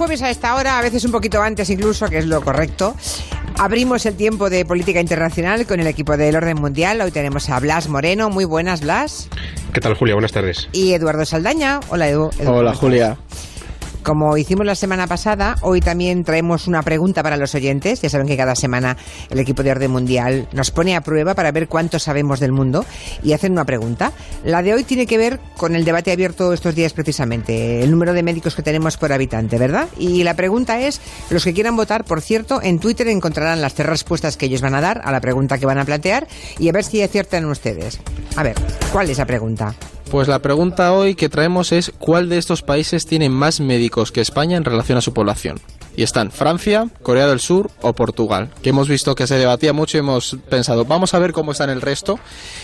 jueves a esta hora, a veces un poquito antes incluso, que es lo correcto. Abrimos el tiempo de política internacional con el equipo del orden mundial. Hoy tenemos a Blas Moreno. Muy buenas, Blas. ¿Qué tal, Julia? Buenas tardes. Y Eduardo Saldaña. Hola, Edu. Edu Hola, Julia. Como hicimos la semana pasada, hoy también traemos una pregunta para los oyentes. Ya saben que cada semana el equipo de Orden Mundial nos pone a prueba para ver cuánto sabemos del mundo y hacen una pregunta. La de hoy tiene que ver con el debate abierto estos días precisamente, el número de médicos que tenemos por habitante, ¿verdad? Y la pregunta es, los que quieran votar, por cierto, en Twitter encontrarán las tres respuestas que ellos van a dar a la pregunta que van a plantear y a ver si aciertan ustedes. A ver, ¿cuál es la pregunta? Pues la pregunta hoy que traemos es ¿cuál de estos países tiene más médicos que España en relación a su población? Y están Francia, Corea del Sur o Portugal, que hemos visto que se debatía mucho y hemos pensado, vamos a ver cómo están el resto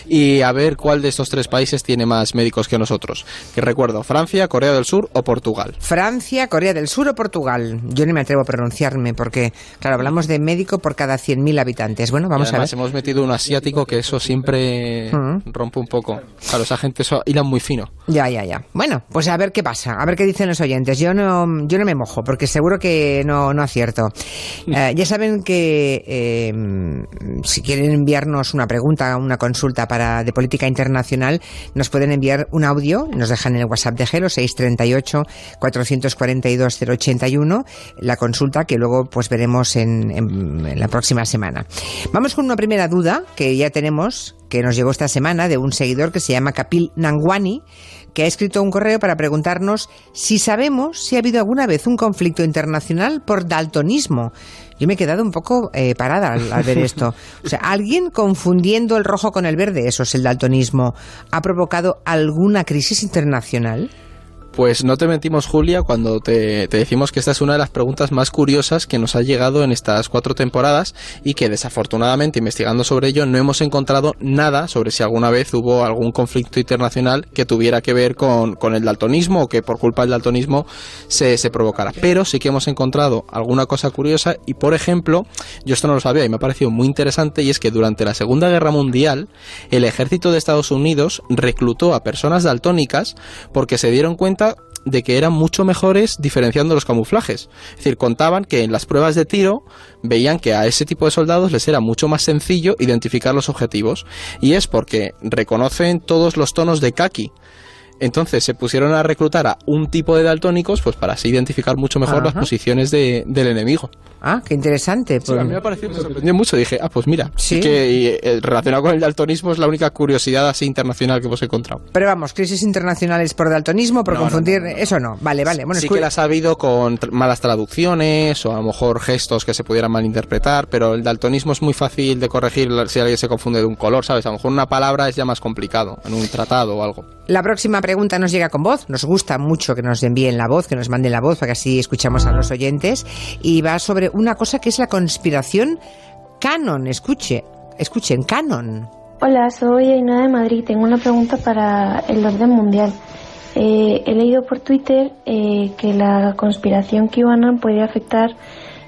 y a ver cuál de estos tres países tiene más médicos que nosotros. Que recuerdo, Francia, Corea del Sur o Portugal. Francia, Corea del Sur o Portugal. Yo no me atrevo a pronunciarme porque, claro, hablamos de médico por cada 100.000 habitantes. Bueno, vamos además a ver. hemos metido un asiático que eso siempre Mm. rompe un poco. Claro, esa gente eso hila muy fino. Ya, ya, ya. Bueno, pues a ver qué pasa, a ver qué dicen los oyentes. Yo no, yo no me mojo, porque seguro que no, no acierto. Eh, ya saben que eh, si quieren enviarnos una pregunta, una consulta para de política internacional, nos pueden enviar un audio, nos dejan en el WhatsApp de Gelo 638 442 081, la consulta que luego pues veremos en, en- en la próxima semana. Vamos con una primera duda que ya tenemos, que nos llegó esta semana de un seguidor que se llama Kapil Nangwani, que ha escrito un correo para preguntarnos si sabemos si ha habido alguna vez un conflicto internacional por daltonismo. Yo me he quedado un poco eh, parada al, al ver esto. O sea, ¿alguien confundiendo el rojo con el verde, eso es el daltonismo, ha provocado alguna crisis internacional? Pues no te mentimos, Julia, cuando te, decimos que esta es una de las preguntas más curiosas que nos ha llegado en estas cuatro temporadas y que desafortunadamente investigando sobre ello no hemos encontrado nada sobre si alguna vez hubo algún conflicto internacional que tuviera que ver con, con el daltonismo o que por culpa del daltonismo se, se provocara. Pero sí que hemos encontrado alguna cosa curiosa y, por ejemplo, yo esto no lo sabía y me ha parecido muy interesante y es que durante la Segunda Guerra Mundial el ejército de Estados Unidos reclutó a personas daltónicas porque se dieron cuenta de que eran mucho mejores diferenciando los camuflajes. Es decir, contaban que en las pruebas de tiro veían que a ese tipo de soldados les era mucho más sencillo identificar los objetivos. Y es porque reconocen todos los tonos de kaki. Entonces se pusieron a reclutar a un tipo de daltónicos pues para así identificar mucho mejor las posiciones de- del enemigo. Ah, qué interesante. Sí, a mí me ha parecido, me sorprendió mucho. Dije, ah, pues mira, Sí. que y, eh, relacionado con el daltonismo es la única curiosidad así internacional que hemos encontrado. Pero vamos, crisis internacionales por daltonismo, por No, confundir, no, no, eso no. Vale, vale. Bueno, sí que las ha habido con tr- malas traducciones o a lo mejor gestos que se pudieran malinterpretar, pero el daltonismo es muy fácil de corregir si alguien se confunde de un color, ¿sabes? A lo mejor una palabra es ya más complicado, en un tratado o algo. La próxima pregunta nos llega con voz. Nos gusta mucho que nos envíen la voz, que nos manden la voz, para que así escuchamos a los oyentes. Y va sobre una cosa que es la conspiración canon. Escuche, escuchen, canon. Hola, soy Ainhoa de Madrid. Tengo una pregunta para el orden mundial. Eh, he leído por Twitter eh, que la conspiración QAnon puede afectar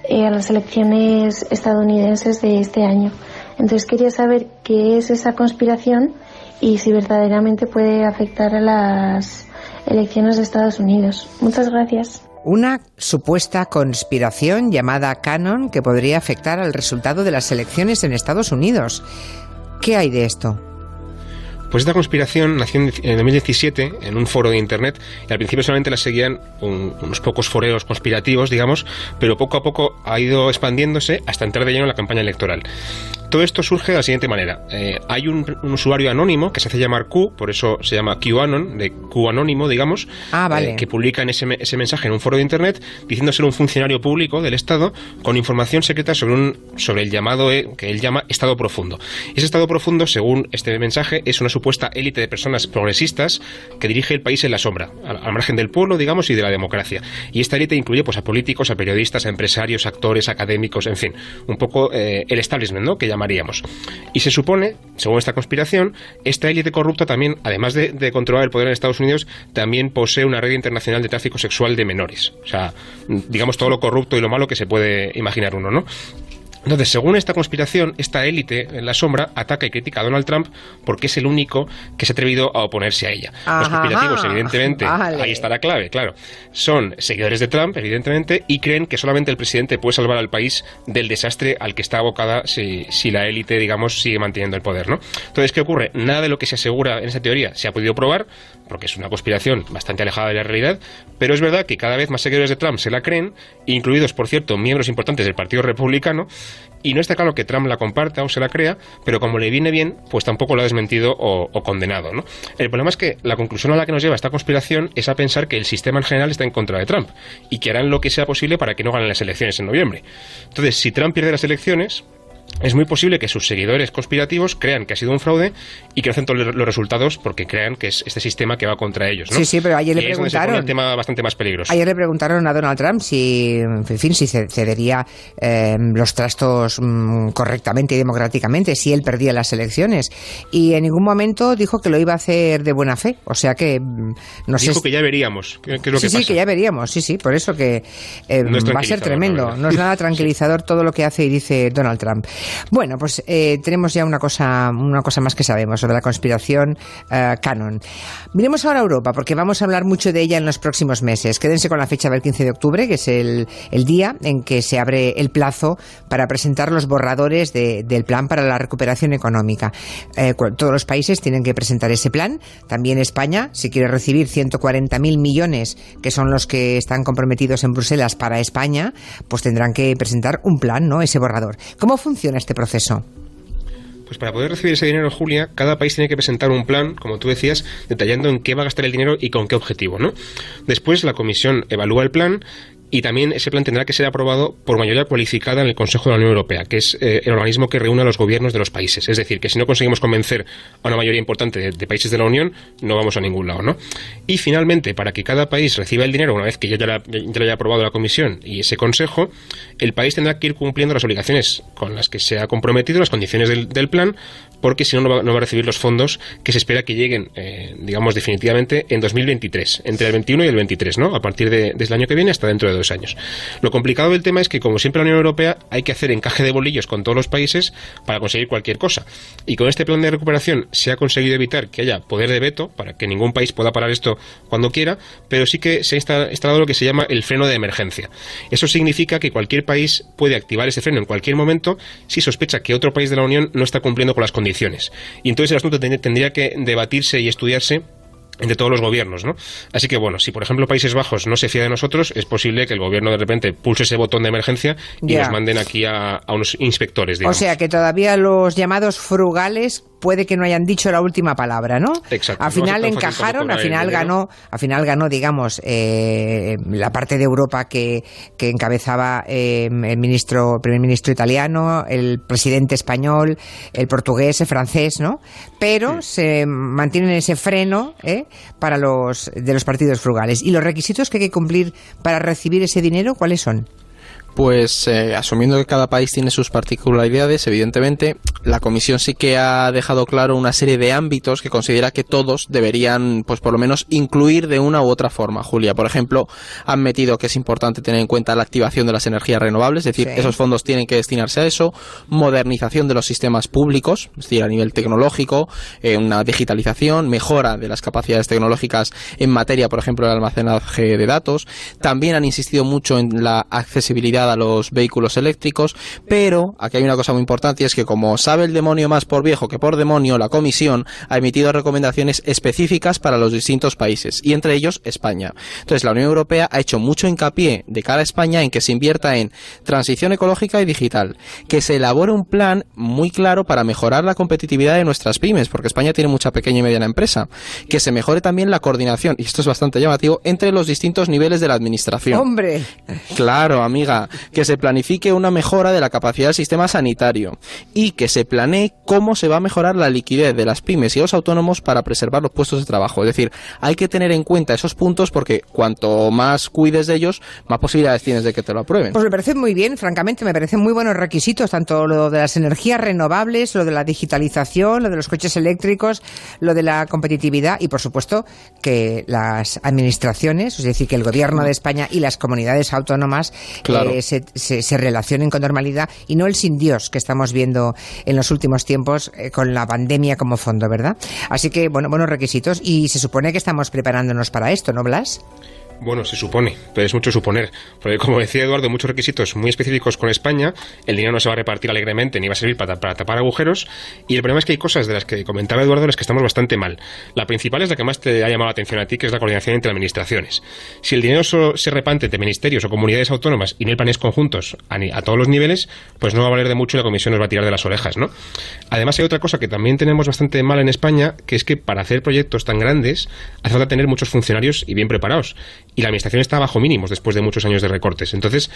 eh, a las elecciones estadounidenses de este año. Entonces quería saber qué es esa conspiración y si verdaderamente puede afectar a las elecciones de Estados Unidos. Muchas gracias. Una supuesta conspiración llamada canon que podría afectar al resultado de las elecciones en Estados Unidos. ¿Qué hay de esto? Pues esta conspiración nació en en 2017 en un foro de internet y al principio solamente la seguían un- unos pocos foreros conspirativos, digamos, pero poco a poco ha ido expandiéndose hasta entrar de lleno en la campaña electoral. Todo esto surge de la siguiente manera. Eh, hay un, un usuario anónimo que se hace llamar Q, por eso se llama QAnon, de Q anónimo, digamos, Ah, vale. eh, que publica en ese, ese mensaje en un foro de internet diciendo ser un funcionario público del Estado con información secreta sobre, un, sobre el llamado eh, que él llama Estado profundo. Ese Estado profundo, según este mensaje, es una supuesta élite de personas progresistas que dirige el país en la sombra, al, al margen del pueblo, digamos, y de la democracia. Y esta élite incluye pues, a políticos, a periodistas, a empresarios, actores, académicos, en fin, un poco eh, el establishment, ¿no? Que Y se supone, según esta conspiración, esta élite corrupta también, además de, de controlar el poder en Estados Unidos, también posee una red internacional de tráfico sexual de menores. O sea, digamos todo lo corrupto y lo malo que se puede imaginar uno, ¿no? Entonces, según esta conspiración, esta élite en la sombra ataca y critica a Donald Trump porque es el único que se ha atrevido a oponerse a ella. Los conspirativos, evidentemente, ahí está la clave, claro. Son seguidores de Trump, evidentemente, y creen que solamente el presidente puede salvar al país del desastre al que está abocada si, si la élite, digamos, sigue manteniendo el poder, ¿no? Entonces, ¿qué ocurre? Nada de lo que se asegura en esa teoría se ha podido probar, porque es una conspiración bastante alejada de la realidad, pero es verdad que cada vez más seguidores de Trump se la creen, incluidos, por cierto, miembros importantes del Partido Republicano, y no está claro que Trump la comparta o se la crea, pero como le viene bien, pues tampoco lo ha desmentido o, condenado. ¿no? El problema es que la conclusión a la que nos lleva esta conspiración es a pensar que el sistema en general está en contra de Trump y que harán lo que sea posible para que no ganen las elecciones en noviembre. Entonces, si Trump pierde las elecciones, es muy posible que sus seguidores conspirativos crean que ha sido un fraude y que no todos los resultados porque crean que es este sistema que va contra ellos. ¿no? Sí, sí, pero ayer le preguntaron. Es un tema bastante más peligroso. Ayer le preguntaron a Donald Trump si, en fin, si cedería em, los trastos mm, correctamente y democráticamente si él perdía las elecciones. Y en ningún momento dijo que lo iba a hacer de buena fe. O sea que. Mm, no dijo que ya veríamos. ¿Qué, lo sí, que sí, que ya veríamos. Sí, sí, por eso que em, va a ser tremendo. No es nada tranquilizador todo lo que hace y dice Donald Trump. Bueno, pues eh, tenemos ya una cosa, una cosa más que sabemos sobre la conspiración eh, canon. Miremos ahora a Europa, porque vamos a hablar mucho de ella en los próximos meses. Quédense con la fecha del 15 de octubre, que es el, día en que se abre el plazo para presentar los borradores del plan para la recuperación económica. Eh, todos los países tienen que presentar ese plan. También España, si quiere recibir 140.000 millones, que son los que están comprometidos en Bruselas para España, pues tendrán que presentar un plan, ¿no? Ese borrador. ¿Cómo funciona este proceso? Pues para poder recibir ese dinero, Julia, cada país tiene que presentar un plan, como tú decías, detallando en qué va a gastar el dinero y con qué objetivo, ¿no? Después la comisión evalúa el plan y también ese plan tendrá que ser aprobado por mayoría cualificada en el Consejo de la Unión Europea, que es eh, el organismo que reúne a los gobiernos de los países. Es decir, que si no conseguimos convencer a una mayoría importante de, países de la Unión, no vamos a ningún lado, ¿no? Y finalmente, para que cada país reciba el dinero una vez que ya, ya, lo haya aprobado la Comisión y ese Consejo, el país tendrá que ir cumpliendo las obligaciones con las que se ha comprometido, las condiciones del, plan, porque si no, no va, a recibir los fondos que se espera que lleguen, eh, digamos, definitivamente en 2023, entre el 21 y el 23, ¿no? A partir de, desde el año que viene hasta dentro de dos años. Lo complicado del tema es que, como siempre, la Unión Europea hay que hacer encaje de bolillos con todos los países para conseguir cualquier cosa. Y con este plan de recuperación se ha conseguido evitar que haya poder de veto para que ningún país pueda parar esto cuando quiera, pero sí que se ha instalado lo que se llama el freno de emergencia. Eso significa que cualquier país puede activar ese freno en cualquier momento si sospecha que otro país de la Unión no está cumpliendo con las condiciones. Y entonces el asunto tendría que debatirse y estudiarse entre todos los gobiernos, ¿no? Así que bueno, si por ejemplo Países Bajos no se fía de nosotros, es posible que el gobierno de repente pulse ese botón de emergencia y nos manden aquí a, a unos inspectores. Digamos. O sea que todavía los llamados frugales puede que no hayan dicho la última palabra, ¿no? Exacto. Al final encajaron, al final ganó, al final ganó, digamos, eh, la parte de Europa que, que encabezaba eh, el ministro, primer ministro italiano, el presidente español, el portugués, el francés, ¿no? Pero se mantienen ese freno ¿eh? para los de los partidos frugales. ¿Y los requisitos que hay que cumplir para recibir ese dinero cuáles son? Pues eh, asumiendo que cada país tiene sus particularidades, evidentemente, la Comisión sí que ha dejado claro una serie de ámbitos que considera que todos deberían, pues por lo menos, incluir de una u otra forma. Julia, por ejemplo, han metido que es importante tener en cuenta la activación de las energías renovables, es decir, esos fondos tienen que destinarse a eso, modernización de los sistemas públicos, es decir, a nivel tecnológico, eh, una digitalización, mejora de las capacidades tecnológicas en materia, por ejemplo, de almacenaje de datos. También han insistido mucho en la accesibilidad a los vehículos eléctricos, pero aquí hay una cosa muy importante y es que como sabe el demonio más por viejo que por demonio, la Comisión ha emitido recomendaciones específicas para los distintos países y entre ellos España. Entonces la Unión Europea ha hecho mucho hincapié de cara a España en que se invierta en transición ecológica y digital, que se elabore un plan muy claro para mejorar la competitividad de nuestras pymes, porque España tiene mucha pequeña y mediana empresa, que se mejore también la coordinación, y esto es bastante llamativo, entre los distintos niveles de la administración. Hombre. Claro, amiga que se planifique una mejora de la capacidad del sistema sanitario y que se planee cómo se va a mejorar la liquidez de las pymes y los autónomos para preservar los puestos de trabajo. Es decir, hay que tener en cuenta esos puntos porque cuanto más cuides de ellos, más posibilidades tienes de que te lo aprueben. Pues me parece muy bien, francamente, me parecen muy buenos requisitos, tanto lo de las energías renovables, lo de la digitalización, lo de los coches eléctricos, lo de la competitividad y, por supuesto, que las administraciones, es decir, que el gobierno de España y las comunidades autónomas claro se, se, se, relacionen con normalidad y no el sin Dios que estamos viendo en los últimos tiempos eh, con la pandemia como fondo, ¿verdad? Así que, bueno, buenos requisitos y se supone que estamos preparándonos para esto, ¿no, Blas? Bueno, se supone, pero es mucho suponer. Porque como decía Eduardo, muchos requisitos muy específicos con España, el dinero no se va a repartir alegremente ni va a servir para, tapar agujeros. Y el problema es que hay cosas de las que comentaba Eduardo en las que estamos bastante mal. La principal es la que más te ha llamado la atención a ti, que es la coordinación entre administraciones. Si el dinero solo se reparte entre ministerios o comunidades autónomas y no hay planes conjuntos a, todos los niveles, pues no va a valer de mucho y la Comisión nos va a tirar de las orejas, ¿no? Además hay otra cosa que también tenemos bastante mal en España, que es que para hacer proyectos tan grandes hace falta tener muchos funcionarios y bien preparados y la administración está bajo mínimos después de muchos años de recortes. Entonces,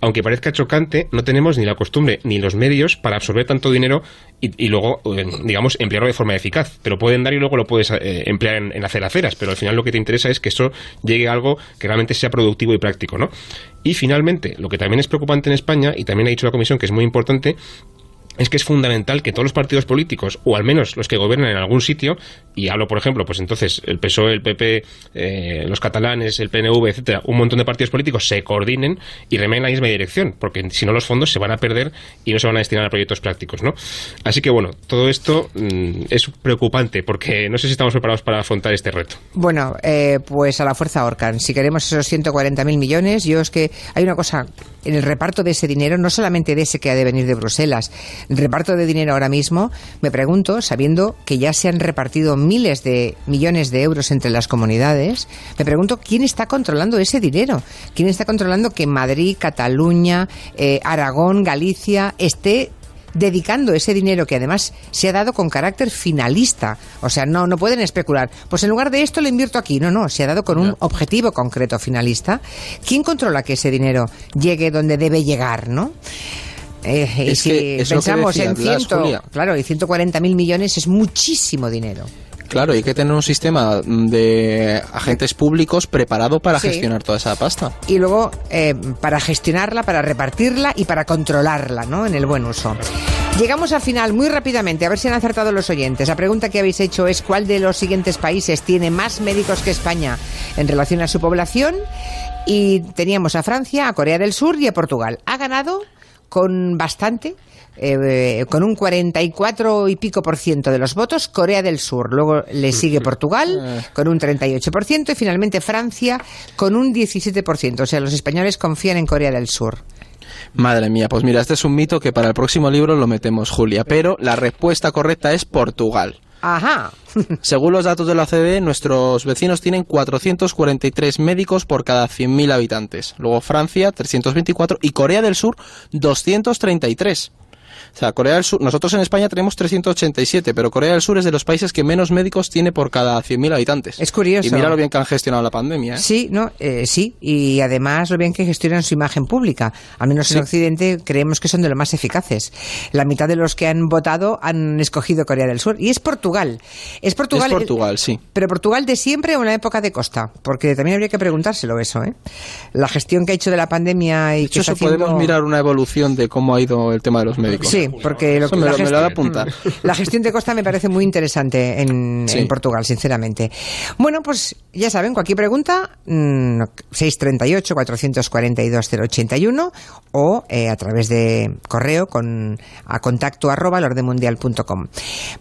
aunque parezca chocante, no tenemos ni la costumbre ni los medios para absorber tanto dinero y, luego, eh, digamos, emplearlo de forma eficaz. Te lo pueden dar y luego lo puedes eh, emplear en, hacer aceras, pero al final lo que te interesa es que eso llegue a algo que realmente sea productivo y práctico, ¿no? Y finalmente, lo que también es preocupante en España, y también ha dicho la Comisión que es muy importante, es que es fundamental que todos los partidos políticos, o al menos los que gobiernan en algún sitio, y hablo, por ejemplo, pues entonces el PSOE, el PP, eh, los catalanes, el PNV, etcétera, un montón de partidos políticos se coordinen y remen en la misma dirección, porque si no los fondos se van a perder y no se van a destinar a proyectos prácticos, ¿no? Así que bueno, todo esto mm, es preocupante, porque no sé si estamos preparados para afrontar este reto. Bueno, eh, pues a la fuerza Orcan, si queremos esos 140.000 millones, yo es que hay una cosa en el reparto de ese dinero, no solamente de ese que ha de venir de Bruselas, reparto de dinero ahora mismo, me pregunto, sabiendo que ya se han repartido miles de millones de euros entre las comunidades, me pregunto quién está controlando ese dinero, quién está controlando que Madrid, Cataluña, eh, Aragón, Galicia esté dedicando ese dinero que además se ha dado con carácter finalista. O sea, no, no pueden especular. Pues en lugar de esto lo invierto aquí. No, no, se ha dado con un objetivo concreto finalista. ¿Quién controla que ese dinero llegue donde debe llegar, no? Eh, y si pensamos en ciento, claro, y 140 mil millones es muchísimo dinero. Claro, hay que tener un sistema de agentes públicos preparado para gestionar toda esa pasta. Y luego eh, para gestionarla, para repartirla y para controlarla, ¿no? En el buen uso. Llegamos al final muy rápidamente, a ver si han acertado los oyentes. La pregunta que habéis hecho es cuál de los siguientes países tiene más médicos que España en relación a su población. Y teníamos a Francia, a Corea del Sur y a Portugal. Ha ganado con bastante, eh, con un 44 y pico por ciento de los votos, Corea del Sur. Luego le sigue Portugal eh. con un 38 por ciento y finalmente Francia con un 17 por ciento. O sea, los españoles confían en Corea del Sur. Madre mía, pues mira, este es un mito que para el próximo libro lo metemos, Julia. Pero la respuesta correcta es Portugal. Ajá. Según los datos de la OCDE, nuestros vecinos tienen 443 médicos por cada 100.000 habitantes. Luego Francia, 324 y Corea del Sur, 233. O sea, Corea del Sur, nosotros en España tenemos 387, pero Corea del Sur es de los países que menos médicos tiene por cada 100.000 habitantes. Es curioso. Y mira lo bien que han gestionado la pandemia. ¿eh? Sí, no, eh, sí, y además lo bien que gestionan su imagen pública. Al menos en Occidente creemos que son de los más eficaces. La mitad de los que han votado han escogido Corea del Sur y es Portugal. Es Portugal. Es Portugal, sí. Pero Portugal de siempre o en la época de Costa, porque también habría que preguntárselo eso, ¿eh? La gestión que ha hecho de la pandemia y que eso podemos mirar una evolución de cómo ha ido el tema de los médicos. Sí, porque lo, la, gestión, apuntar. la gestión de Costa me parece muy interesante en, Portugal, sinceramente. Bueno, pues ya saben, cualquier pregunta, 638 442 081 o eh, a través de correo con a contacto arroba lordemundial.com.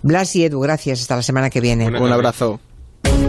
Blas y Edu, gracias. Hasta la semana que viene. Un abrazo.